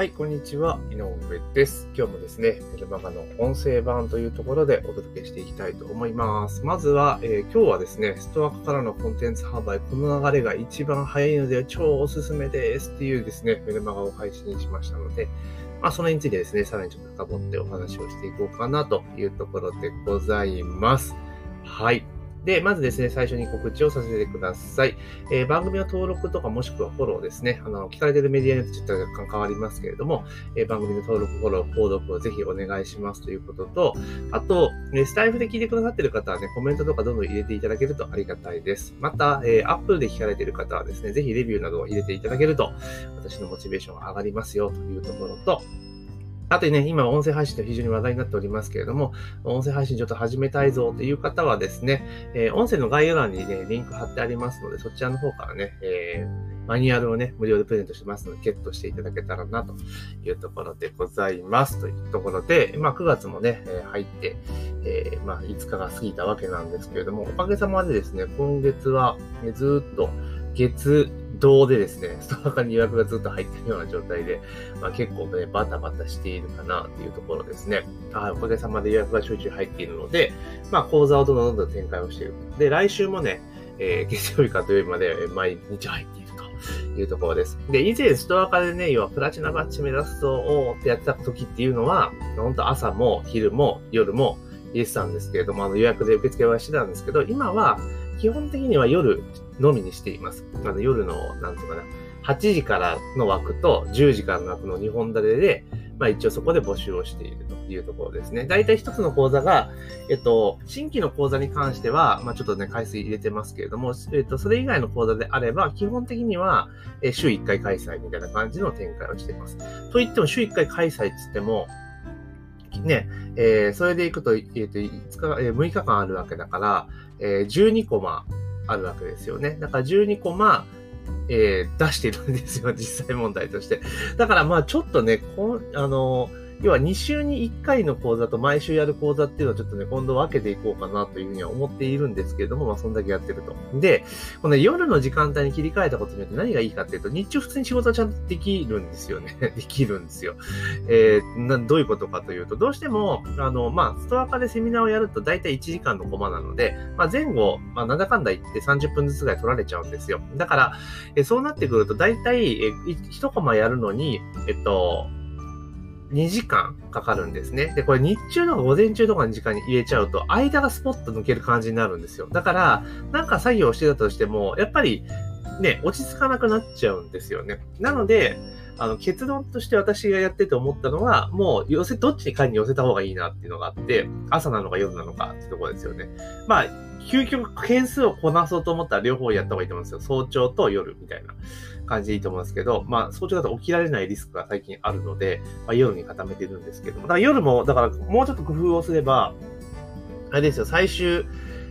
はい、こんにちは。井上です。今日もですね、メルマガの音声版というところでお届けしていきたいと思います。まずは、えー、今日はですね、ストアからのコンテンツ販売、この流れが一番早いので超おすすめですっていうですね、メルマガを配信しましたので、まあ、それについてですね、さらにちょっと深掘ってお話をしていこうかなというところでございます。はい。で、まずですね、最初に告知をさせてください。えー、番組の登録とかもしくはフォローですね。あの、聞かれてるメディアによってちょっと若干変わりますけれども、えー、番組の登録、フォロー、購読をぜひお願いしますということと、あと、えスタイフで聞いてくださってる方はね、コメントとかどんどん入れていただけるとありがたいです。また、えー、Apple で聞かれてる方はですね、ぜひレビューなどを入れていただけると、私のモチベーションが上がりますよというところと、あとね、今音声配信と非常に話題になっておりますけれども、音声配信ちょっと始めたいぞという方はですね、えー、音声の概要欄にね、リンク貼ってありますので、そちらの方からね、えー、マニュアルをね、無料でプレゼントしてますので、ゲットしていただけたらなというところでございます。というところで、まあ9月もね、え入って、えー、まあ5日が過ぎたわけなんですけれども、おかげさまでですね、今月は、ずっと月、動でですね、ストア化に予約がずっと入ってるような状態で、まあ、結構ね、バタバタしているかなっていうところですね。あおかげさまで予約がちょいちょい入っているので、まあ、講座をどんどんどんどん展開をしている。で、来週もね、えー、月曜日か土曜日まで毎日入っているというところです。で、以前ストア化でね、要はプラチナバッジ目指すと、おーってやってた時っていうのは、本当朝も昼も夜も入れてたんですけれども、あの予約で受付はしてたんですけど、今は基本的には夜のみにしています。あの夜の、なんとかな、8時からの枠と10時からの枠の2本立てで、まあ一応そこで募集をしているというところですね。大体一つの講座が、えっと、新規の講座に関しては、まあちょっとね、回数入れてますけれども、えっと、それ以外の講座であれば、基本的には、え週1回開催みたいな感じの展開をしています。と言っても、週1回開催って言っても、ね、えー、それでいくと、えっ、ー、と、5日、えー、6日間あるわけだから、えー、12コマあるわけですよね。だから12コマ、えー、出してるんですよ、実際問題として。だからまあちょっとね、こんあのー要は2週に1回の講座と毎週やる講座っていうのをちょっとね、今度分けていこうかなというふうには思っているんですけれども、まあそんだけやってると。で、この夜の時間帯に切り替えたことによって何がいいかっていうと、日中普通に仕事はちゃんとできるんですよね。できるんですよ。えー、な、どういうことかというと、どうしても、あの、まあ、ストア化でセミナーをやると大体1時間のコマなので、まあ前後、まあなんだかんだ言って30分ずつぐらい取られちゃうんですよ。だから、えそうなってくると大体、え1コマやるのに、えっと、2時間かかるんですね。で、これ日中とか午前中とかの時間に入れちゃうと、間がスポッと抜ける感じになるんですよ。だから、なんか作業してたとしても、やっぱり、ね、落ち着かなくなっちゃうんですよね。なので、あの、結論として私がやってて思ったのは、もう寄せ、どっちに回に寄せた方がいいなっていうのがあって、朝なのか夜なのかってところですよね。まあ、究極件数をこなそうと思ったら両方やった方がいいと思うんですよ。早朝と夜みたいな感じでいいと思うんですけど、まあ、早朝だと起きられないリスクが最近あるので、まあ、夜に固めてるんですけども、だから夜も、だからもうちょっと工夫をすれば、あれですよ、最終、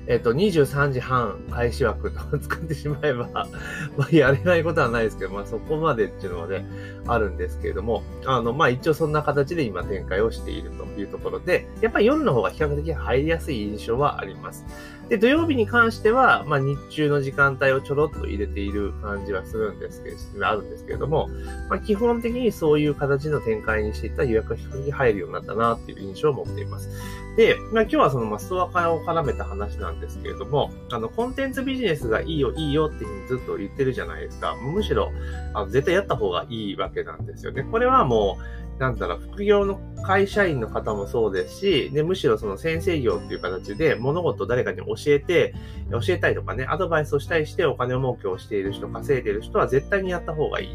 えっと、23時半開始枠と使ってしまえば まあ、やれないことはないですけど、まあ、そこまでっていうのはね、あるんですけれども、あの、まあ、一応そんな形で今展開をしているというところで、やっぱり夜の方が比較的入りやすい印象はあります。で、土曜日に関しては、まあ、日中の時間帯をちょろっと入れている感じはするんですけど、あるんですけれども、まあ、基本的にそういう形の展開にしていった予約が比較的入るようになったなっていう印象を持っています。で、まあ、今日はその、まあ、ストア化を絡めた話なんですけれども、あの、コンテンツビジネスがいいよ、いいよっていうふうにずっと言ってるじゃないですか。むしろ、あの絶対やった方がいいわけなんですよね。これはもう、なんだろう、副業の会社員の方もそうですし、で、むしろその先生業っていう形で物事を誰かに教えて、教えたいとかね、アドバイスをしたりしてお金儲けをしている人、稼いでいる人は絶対にやった方がいい、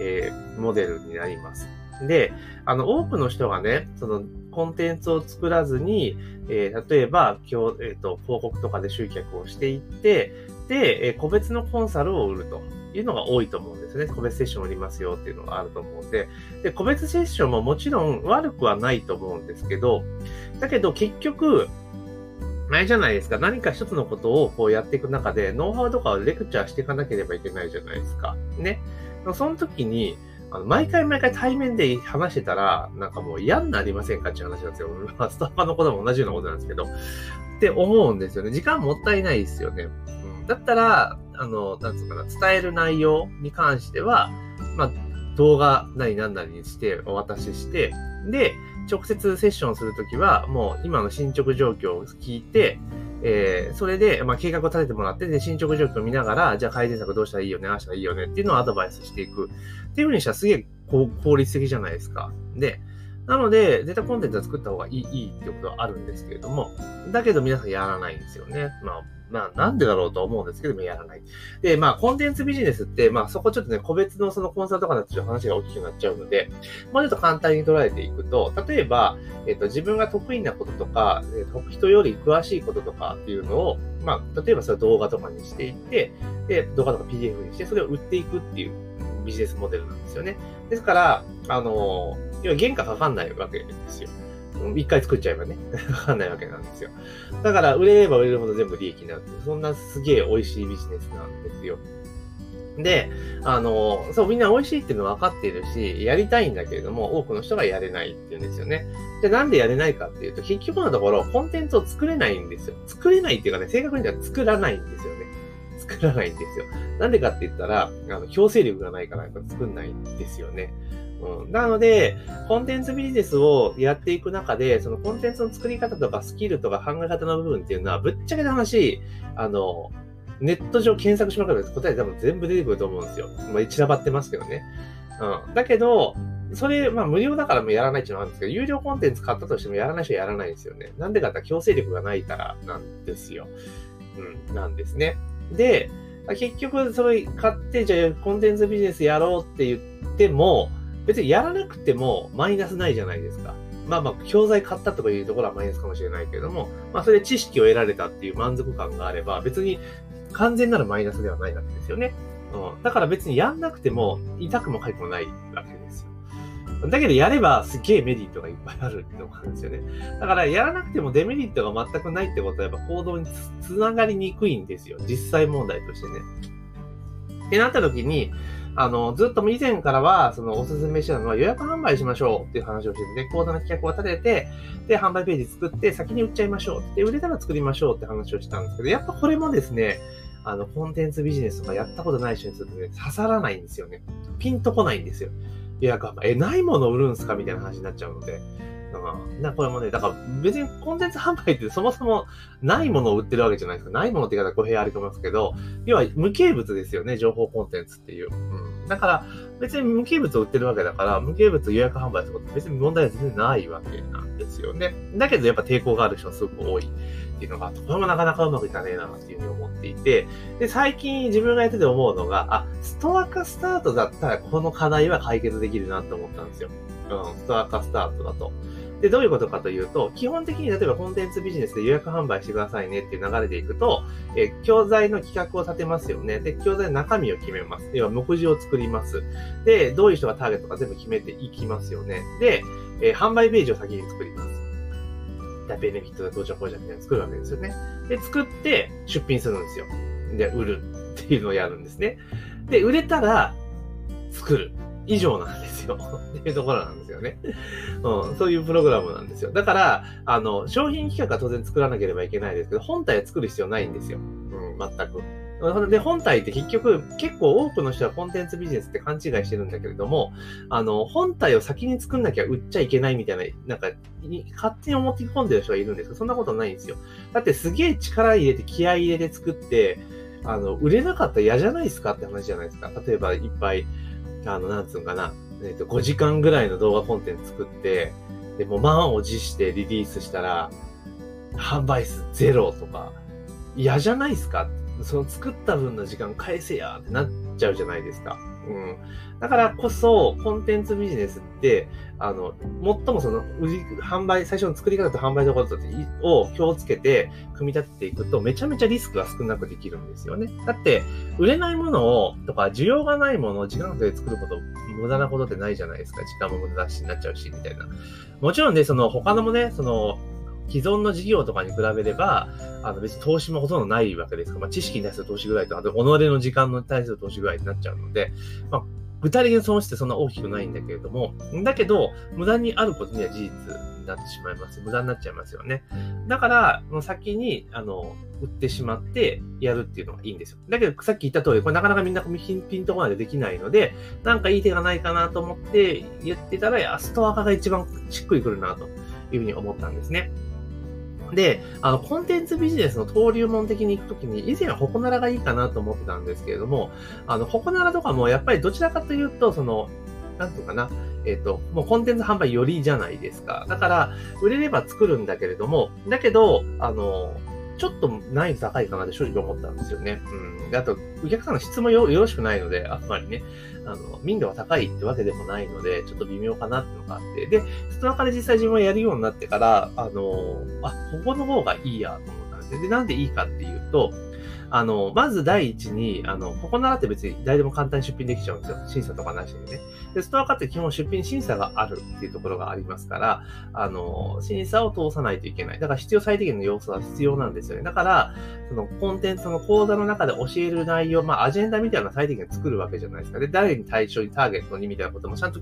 えー、モデルになります。で、あの、多くの人がね、その、コンテンツを作らずに、えー、例えば、今日、えっ、ー、と、広告とかで集客をしていって、で、え個別のコンサルを売ると。いうのが多いと思うんですね。個別セッションありますよっていうのがあると思うんで。で、個別セッションももちろん悪くはないと思うんですけど、だけど結局、あれじゃないですか。何か一つのことをこうやっていく中で、ノウハウとかをレクチャーしていかなければいけないじゃないですか。ね。その時に、あの毎回毎回対面で話してたら、なんかもう嫌になりませんかっていう話なんですよ。まあ、スタッフのことも同じようなことなんですけど。って思うんですよね。時間もったいないですよね。うん、だったら、あの、なんつうかな、伝える内容に関しては、まあ、動画なりなんなりにしてお渡しして、で、直接セッションするときは、もう今の進捗状況を聞いて、えー、それで、まあ、計画を立ててもらって、で、進捗状況を見ながら、じゃあ改善策どうしたらいいよね、ああしたらいいよねっていうのをアドバイスしていく。っていうふうにしたらすげえ効率的じゃないですか。で、なので、絶対コンテンツは作った方がいいいいってことはあるんですけれども、だけど皆さんやらないんですよね。まあ、まあ、なんでだろうと思うんですけども、やらない。で、まあ、コンテンツビジネスって、まあ、そこちょっとね、個別のそのコンサルとかだと話が大きくなっちゃうので、もうちょっと簡単に捉えていくと、例えば、えっと、自分が得意なこととか、人より詳しいこととかっていうのを、まあ、例えばそれ動画とかにしていって、で、動画とか PDF にして、それを売っていくっていうビジネスモデルなんですよね。ですから、あの、要は原価かかんないわけですよ。一回作っちゃえばね、かかんないわけなんですよ。だから、売れれば売れるほど全部利益になるってそんなすげえ美味しいビジネスなんですよ。で、あの、そう、みんな美味しいっていうのは分かっているし、やりたいんだけれども、多くの人がやれないっていうんですよね。じゃあなんでやれないかっていうと、結局のところ、コンテンツを作れないんですよ。作れないっていうかね、正確に言ったら作らないんですよね。作らないんですよ。なんでかって言ったら、あの、強制力がないからやっぱ作んないんですよね。うん、なので、コンテンツビジネスをやっていく中で、そのコンテンツの作り方とかスキルとか考え方の部分っていうのは、ぶっちゃけた話、あの、ネット上検索しまくると答え多分全部出てくると思うんですよ。まあ、散らばってますけどね。うん。だけど、それ、まあ無料だからもうやらないっていうのはあるんですけど、有料コンテンツ買ったとしてもやらない人はやらないんですよね。なんでかって強制力がないからなんですよ。うん、なんですね。で、結局、それ買って、じゃあコンテンツビジネスやろうって言っても、別にやらなくてもマイナスないじゃないですか。まあまあ、教材買ったとかいうところはマイナスかもしれないけれども、まあそれで知識を得られたっていう満足感があれば、別に完全なるマイナスではないわけですよね。うん。だから別にやんなくても痛くも痒くもないわけですよ。だけどやればすげえメリットがいっぱいあるってのがあるんですよね。だからやらなくてもデメリットが全くないってことはやっぱ行動につながりにくいんですよ。実際問題としてね。ってなった時に、あの、ずっとも以前からは、そのおすすめしてたのは予約販売しましょうっていう話をしてて、講座の企画を立てて、で、販売ページ作って先に売っちゃいましょうって、売れたら作りましょうって話をしたんですけど、やっぱこれもですね、あの、コンテンツビジネスとかやったことない人にするとね、刺さらないんですよね。ピンとこないんですよ。予約販売。え、ないもの売るんすか？みたいな話になっちゃうので。うん。な、これもね、だから別にコンテンツ販売ってそもそもないものを売ってるわけじゃないですか。ないものって言い方は語弊あると思いますけど、要は無形物ですよね、情報コンテンツっていう。うん。だから、別に無形物を売ってるわけだから、無形物予約販売すること別に問題は全然ないわけなんですよね。だけどやっぱ抵抗がある人はすごく多いっていうのが、これもなかなかうまくいかねえなっていうふうに思っていて、で、最近自分がやってて思うのが、あ、ストア化スタートだったらこの課題は解決できるなって思ったんですよ。うん、ストア化スタートだと。で、どういうことかというと、基本的に例えばコンテンツビジネスで予約販売してくださいねっていう流れでいくと、え教材の企画を立てますよね。で、教材の中身を決めます。要は目次を作ります。で、どういう人がターゲットか全部決めていきますよね。で、え、販売ページを先に作ります。ベネフィットの登場工場みたいな作るわけですよね。で、作って出品するんですよ。で、売るっていうのをやるんですね。で、売れたら作る。以上なんですよ。っていうところなんですよね。うん、そういうプログラムなんですよ。だから、あの、商品企画は当然作らなければいけないですけど、本体は作る必要ないんですよ。うん、全く。で、本体って結局、結構多くの人はコンテンツビジネスって勘違いしてるんだけれども、あの、本体を先に作んなきゃ売っちゃいけないみたいな、なんか、勝手に思って込んでる人がいるんですけど、そんなことないんですよ。だってすげえ力入れて、気合入れて作って、あの、売れなかったら嫌じゃないですかって話じゃないですか。例えば、いっぱい、あの、なんつうのかな、えっ、と、5時間ぐらいの動画コンテンツ作って、でも満を持してリリースしたら、販売数ゼロとか、嫌じゃないですか？その作った分の時間返せやってなっちゃうじゃないですか。うん。だからこそ、コンテンツビジネスって、あの、最もその、売り、販売、最初の作り方と販売のことを気をつけて、組み立てていくと、めちゃめちゃリスクが少なくできるんですよね。だって、売れないものを、とか、需要がないものを時間かけて作ること、無駄なことってないじゃないですか。時間も無駄だしになっちゃうし、みたいな。もちろんね、その、他のもね、その、既存の事業とかに比べれば、あの別に投資もほとんどないわけですから、まあ、知識に対する投資ぐらいと、あと己の時間に対する投資ぐらいになっちゃうので、まあ、具体的な損失ってそんな大きくないんだけれども、だけど、無駄にあることには事実になってしまいます。無駄になっちゃいますよね。だから、もう先に、あの、売ってしまってやるっていうのがいいんですよ。だけど、さっき言った通り、これなかなかみんなピンとこないでできないので、なんかいい手がないかなと思って言ってたら、ストア化が一番しっくりくるなというふうに思ったんですね。で、あの、コンテンツビジネスの登竜門的に行くときに、以前はホコナラがいいかなと思ってたんですけれども、あの、ホコナラとかもやっぱりどちらかというと、その、なんていうかな、えっ、ー、と、もうコンテンツ販売よりじゃないですか。だから、売れれば作るんだけれども、だけど、あの、ちょっと難易度高いかなって正直思ったんですよね。うん。で、あと、お客さんの質もよよろしくないので、あんまりね、あの、民度が高いってわけでもないので、ちょっと微妙かなっていうのがあって、で、ストアカで実際自分はやるようになってから、あの、あ、ここの方がいいやと思ったんですねで、なんでいいかっていうと、あの、まず第一に、あの、ここならって別に誰でも簡単に出品できちゃうんですよ。審査とかなしにね。で、ストア化って基本出品審査があるっていうところがありますから、あの、審査を通さないといけない。だから必要最低限の要素は必要なんですよね。だから、そのコンテンツの講座の中で教える内容、まあ、アジェンダみたいな最低限作るわけじゃないですか。で、誰に対象にターゲットにみたいなこともちゃんと、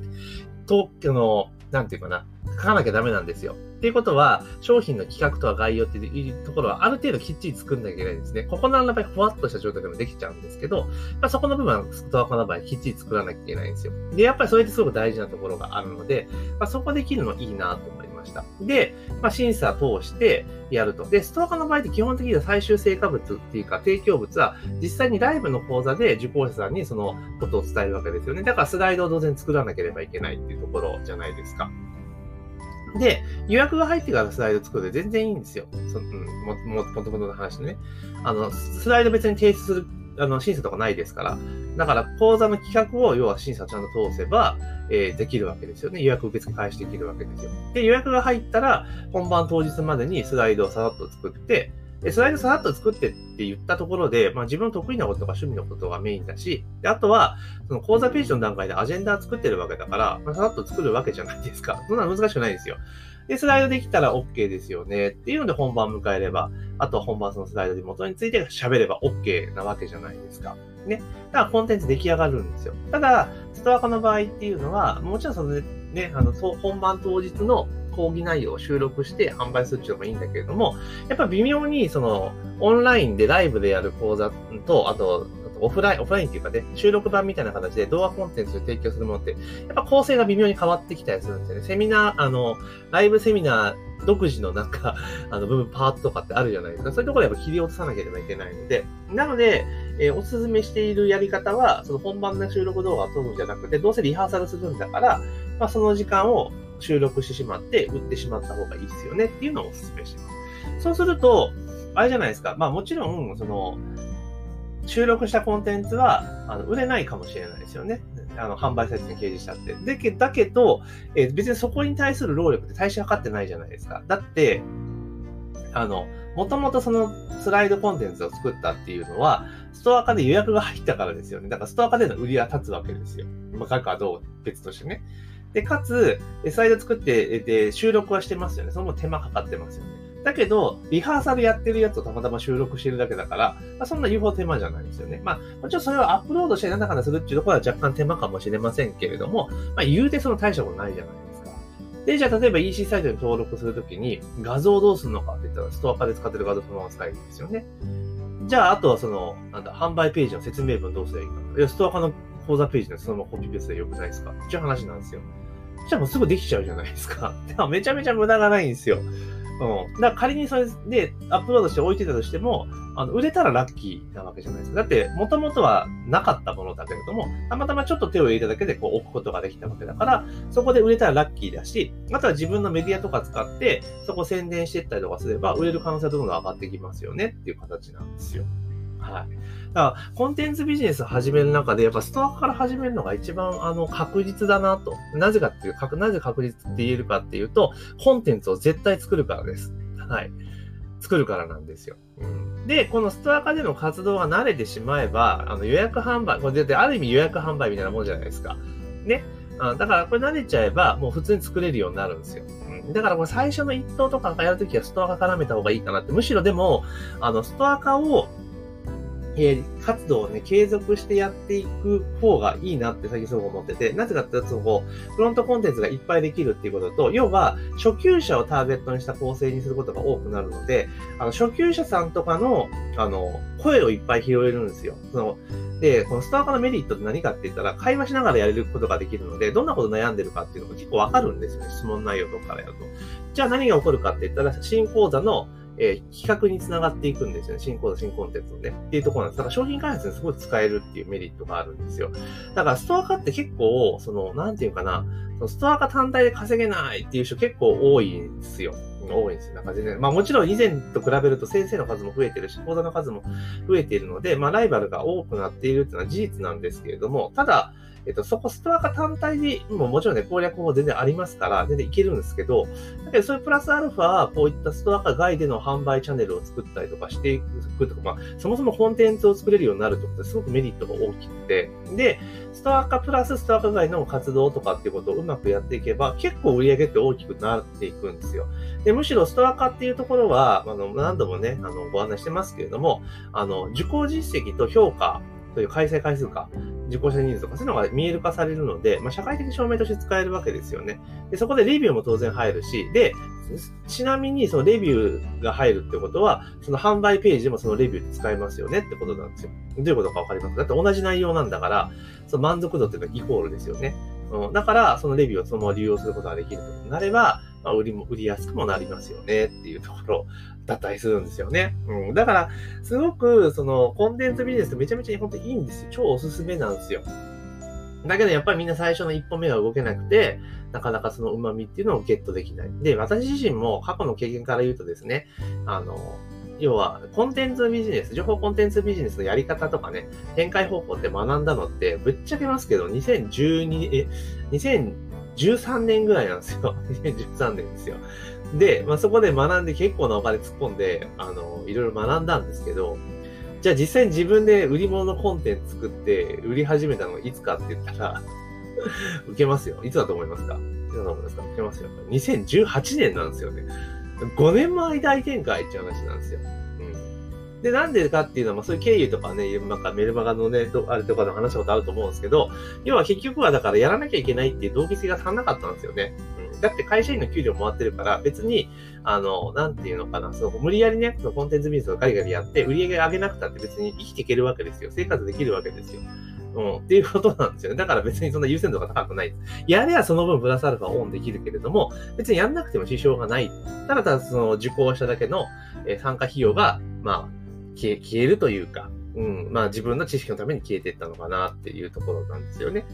特許の、なんていうかな、書かなきゃダメなんですよ。っていうことは、商品の企画とは概要っていうところはある程度きっちり作んなきゃいけないんですね。ここの場合、ふわっとした状態でもできちゃうんですけど、まあ、そこの部分はストアコの場合、きっちり作らなきゃいけないんですよ。で、やっぱりそれってすごく大事なところがあるので、まあ、そこできるのいいなと思いました。で、まあ、審査通してやると。で、ストアカーの場合って基本的には最終成果物っていうか、提供物は実際にライブの講座で受講者さんにそのことを伝えるわけですよね。だからスライドを当然作らなければいけないっていうところじゃないですか。で、予約が入ってからスライド作るで全然いいんですよ。そうん、も、も、もともとの話でね。あの、スライド別に提出する、あの、審査とかないですから。だから、講座の企画を、要は審査ちゃんと通せば、えー、できるわけですよね。予約受付開始できるわけですよ。で、予約が入ったら、本番当日までにスライドをさらっと作って、で、スライドさらっと作ってって言ったところで、まあ自分の得意なこととか趣味のことがメインだし、であとは、その講座ページの段階でアジェンダ作ってるわけだから、まあ、さらっと作るわけじゃないですか。そんな難しくないですよ。で、スライドできたら OK ですよね。っていうので本番迎えれば、あとは本番そのスライドで元について喋れば OK なわけじゃないですか。ね。だからコンテンツ出来上がるんですよ。ただ、ストア化の場合っていうのは、もちろんそのね、あの、そう本番当日の講義内容を収録して販売するっていうのもいいんだけれども、やっぱ微妙にその、オンラインでライブでやる講座と、あと、オフライン、オフラインっていうかね、収録版みたいな形で動画コンテンツを提供するものって、やっぱ構成が微妙に変わってきたりするんですよね。セミナー、あの、ライブセミナー独自のなんか、あの、部分、パーツとかってあるじゃないですか。そういうところやっぱ切り落とさなければいけないので、なので、えー、おすすめしているやり方は、その本番の収録動画を撮るんじゃなくて、どうせリハーサルするんだから、まあ、その時間を収録してしまって、売ってしまった方がいいですよねっていうのをお勧めしてます。そうすると、あれじゃないですか。まあもちろん、その、収録したコンテンツは、あの、売れないかもしれないですよね。あの、販売サイトに掲示したって。で、だけど、えー、別にそこに対する労力って大してかかってないじゃないですか。だって、あの、もともとそのスライドコンテンツを作ったっていうのは、ストア化で予約が入ったからですよね。だからストア化での売りは立つわけですよ。まあ、額はどう別としてね。で、かつ、スライド作って、で、収録はしてますよね。その手間かかってますよね。だけど、リハーサルやってるやつをたまたま収録してるだけだから、まあ、そんな言うほど手間じゃないですよね。まあ、もちろんそれをアップロードしてなんだかんだするっていうところは若干手間かもしれませんけれども、まあ、言うてその大したことないじゃないですか。で、じゃあ例えば EC サイトに登録するときに画像をどうするのかって言ったら、ストア化で使ってる画像そのまま使えるんですよね。じゃあ、あとはその、なんだ、販売ページの説明文どうすればいいか。いや、ストア化の講座ページのそのままコピペスでよくないですかっていう話なんですよ。じゃあもうすぐできちゃうじゃないですか。めちゃめちゃ無駄がないんですよ。うん。だから仮にそれでアップロードして置いてたとしても、あの、売れたらラッキーなわけじゃないですか。だって、もともとはなかったものだけれども、たまたまちょっと手を入れただけでこう置くことができたわけだから、そこで売れたらラッキーだし、あとは自分のメディアとか使って、そこ宣伝していったりとかすれば、売れる可能性はどんどん上がってきますよねっていう形なんですよ。はい。だから、コンテンツビジネスを始める中で、やっぱストアから始めるのが一番、あの、確実だなと。なぜかっていう、かなぜ確実って言えるかっていうと、コンテンツを絶対作るからです。はい。作るからなんですよ。うん、で、このストア化での活動が慣れてしまえば、あの予約販売、これである意味予約販売みたいなもんじゃないですか。ね。あだからこれ慣れちゃえば、もう普通に作れるようになるんですよ。だからこれ最初の一等とかやるときはストア化絡めた方がいいかなって。むしろでも、あの、ストア化をえ、活動をね、継続してやっていく方がいいなって最近すごく思ってて、なぜかっていうと、その、フロントコンテンツがいっぱいできるっていうことと、要は、初級者をターゲットにした構成にすることが多くなるので、あの、初級者さんとかの、あの、声をいっぱい拾えるんですよ。その、で、このスターカのメリットって何かって言ったら、会話しながらやれることができるので、どんなこと悩んでるかっていうのが結構わかるんですよね。質問内容とかからやると。じゃあ何が起こるかって言ったら、新講座のえー、企画につながっていくんですよね。新講座、新コンテンツをね。っていうところなんです。だから商品開発にすごい使えるっていうメリットがあるんですよ。だからストア化って結構、その、なんていうかな、そのストア化単体で稼げないっていう人結構多いんですよ。多いんですよ。なんか全然、まあもちろん以前と比べると先生の数も増えてるし、講座の数も増えているので、まあライバルが多くなっているっていうのは事実なんですけれども、ただ、えっと、そこストア化単体でももちろんね、攻略法全然ありますから、全然いけるんですけど、だけどそういうプラスアルファ、こういったストア化外での販売チャンネルを作ったりとかしていくとか、まあ、そもそもコンテンツを作れるようになるってことですごくメリットが大きくて、で、ストア化プラスストア化外の活動とかっていうことをうまくやっていけば、結構売り上げって大きくなっていくんですよ。で、むしろストア化っていうところは、あの、何度もね、あの、ご案内してますけれども、あの、受講実績と評価という開催回数か、受講者人数とかそういうのが見える化されるので、まあ、社会的証明として使えるわけですよね。で、そこでレビューも当然入るし、で、ちなみにそのレビューが入るってことは、その販売ページでもそのレビューで使えますよねってことなんですよ。どういうことかわかります？だって同じ内容なんだから、その満足度っていうのはイコールですよね。うん、だから、そのレビューをそのまま利用することができるとなれば、まあ、売りも、売りやすくもなりますよねっていうところだったりするんですよね。うん。だから、すごく、その、コンテンツビジネスってめちゃめちゃ本当にいいんですよ。超おすすめなんですよ。だけどやっぱりみんな最初の一歩目が動けなくて、なかなかその旨味っていうのをゲットできない。で、私自身も過去の経験から言うとですね、あの、要は、コンテンツビジネス、情報コンテンツビジネスのやり方とかね、展開方法って学んだのって、ぶっちゃけますけど、2012、え、2 0 13年ぐらいなんですよ。2013年ですよ。で、まあ、そこで学んで結構なお金突っ込んで、あの、いろいろ学んだんですけど、じゃあ実際に自分で売り物のコンテンツ作って売り始めたのいつかって言ったら 受けますよ。いつだと思いますか？いつだと思いますか？受けますよ。2018年なんですよね。5年前大展開っていう話なんですよ。で、なんでかっていうのは、まあそういう経緯とかね、なんかメルマガのね、あれとかで話したことあると思うんですけど、要は結局はだからやらなきゃいけないっていう動機性が足んなかったんですよね。うん。だって会社員の給料もらってるから、別に、あの、なんていうのかな、その無理やりね、そのコンテンツビジネスをガリガリやって、売り上げ上げなくたって別に生きていけるわけですよ。生活できるわけですよ。うん、っていうことなんですよね。だから別にそんな優先度が高くない。やればその分プラスアルファオンできるけれども、別にやんなくても支障がない。ただただその受講しただけの、え参加費用が、まあ、消え、消えるというか、うん、まあ自分の知識のために消えていったのかなっていうところなんですよね。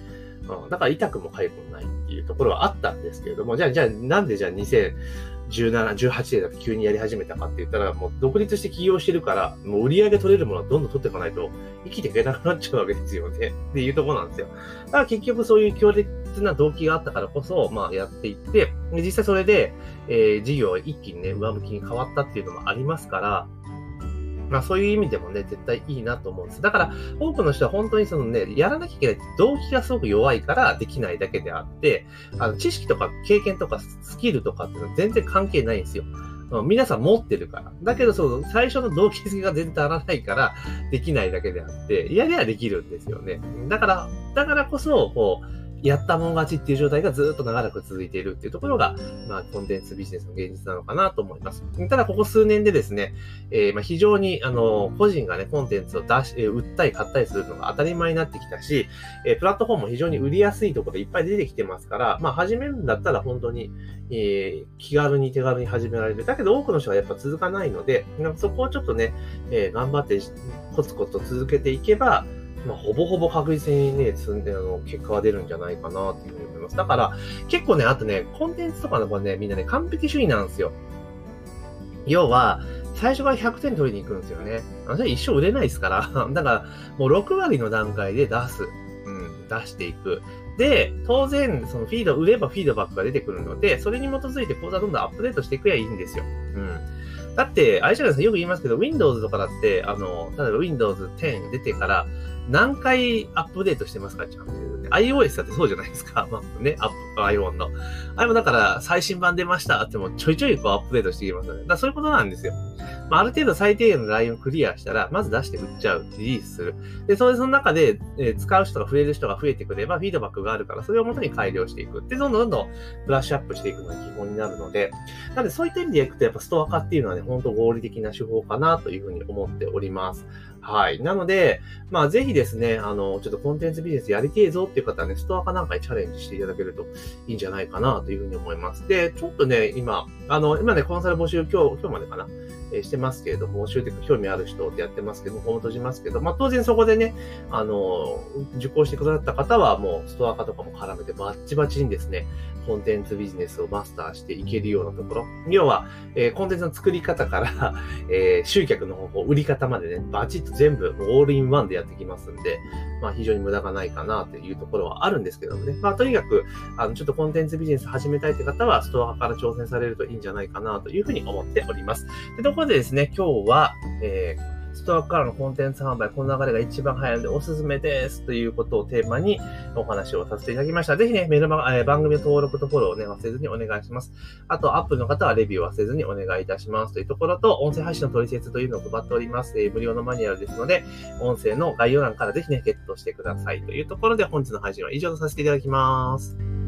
うん、だから痛くも痒くもないっていうところはあったんですけれども、じゃあ、じゃあなんでじゃあ2017、18でだと急にやり始めたかって言ったら、もう独立して起業してるから、もう売り上げ取れるものはどんどん取っていかないと生きていけなくなっちゃうわけですよね。っていうところなんですよ。だから結局そういう強烈な動機があったからこそ、まあやっていって、実際それで、えー、事業は一気にね、上向きに変わったっていうのもありますから、まあそういう意味でもね、絶対いいなと思うんです。だから、多くの人は本当にそのね、やらなきゃいけないって動機がすごく弱いからできないだけであって、あの、知識とか経験とかスキルとかっていうのは全然関係ないんですよ。皆さん持ってるから。だけど、その、最初の動機づけが全然足らないから、できないだけであって、やりゃできるんですよね。だから、だからこそ、こう、やったもん勝ちっていう状態がずっと長らく続いているっていうところが、まあ、コンテンツビジネスの現実なのかなと思います。ただ、ここ数年でですね、えー、まあ、非常に、あの、個人がね、コンテンツを出し、売ったり買ったりするのが当たり前になってきたし、えー、プラットフォームも非常に売りやすいところでいっぱい出てきてますから、まあ、始めるんだったら本当に、えー、気軽に手軽に始められる。だけど、多くの人はやっぱ続かないので、そこをちょっとね、えー、頑張ってコツコツと続けていけば、まあ、ほぼほぼ確実にね、積んで、あの、結果が出るんじゃないかなっていうふうに思います。だから、結構ね、あとね、コンテンツとかの子ね、みんなね、完璧主義なんですよ。要は、最初から100点取りに行くんですよね。あそれ一生売れないですから。だから、もう6割の段階で出す。うん、出していく。で、当然、そのフィード、売ればフィードバックが出てくるので、それに基づいて講座どんどんアップデートしていくやいいんですよ。うん。だって、あれじゃないですか、よく言いますけど、Windows とかだって、あの、例えば Windows 10出てから、何回アップデートしてますかちゃんと。iOS だってそうじゃないですか。まあね、アップ、iPhone の。あれもだから、最新版出ましたってもちょいちょいこうアップデートしていきますよね。だそういうことなんですよ。まあ、ある程度最低限のラインをクリアしたら、まず出して売っちゃう、リリースする。で、それその中で、え、使う人が増える人が増えてくれば、フィードバックがあるから、それをもとに改良していく。で、どんどんどんどんブラッシュアップしていくのが基本になるので、なのでそういった意味でいくと、やっぱストア化っていうのはね、本当合理的な手法かなというふうに思っております。はい。なので、まあ、ぜひですね、あの、ちょっとコンテンツビジネスやりてえぞっていう方はね、ストア化なんかにチャレンジしていただけるといいんじゃないかなというふうに思います。で、ちょっとね、今、あの、今ね、コンサル募集今日、今日までかな。えしてますけれども、教えて興味ある人ってやってますけども、ホーム閉じますけど、まあ当然そこでね、あの、受講してくださった方はもうストア化とかも絡めてバッチバチにですね、コンテンツビジネスをマスターしていけるようなところ。要は、えー、コンテンツの作り方から えー、集客の方法、売り方までね、バチッと全部、オールインワンでやってきますんで、まあ非常に無駄がないかなというところはあるんですけどもね。まあとにかく、あの、ちょっとコンテンツビジネス始めたいって方は、ストアから挑戦されるといいんじゃないかなというふうに思っております。で、ところでですね、今日は、えーストアからのコンテンツ販売、この流れが一番早いのでおすすめですということをテーマにお話をさせていただきました。ぜひね、メルマ、えー、番組の登録とフォローをね、忘れずにお願いします。あと、アップの方はレビューを忘れずにお願いいたしますというところと、音声配信の取説というのを配っております。えー、無料のマニュアルですので、音声の概要欄からぜひね、ゲットしてくださいというところで、本日の配信は以上とさせていただきます。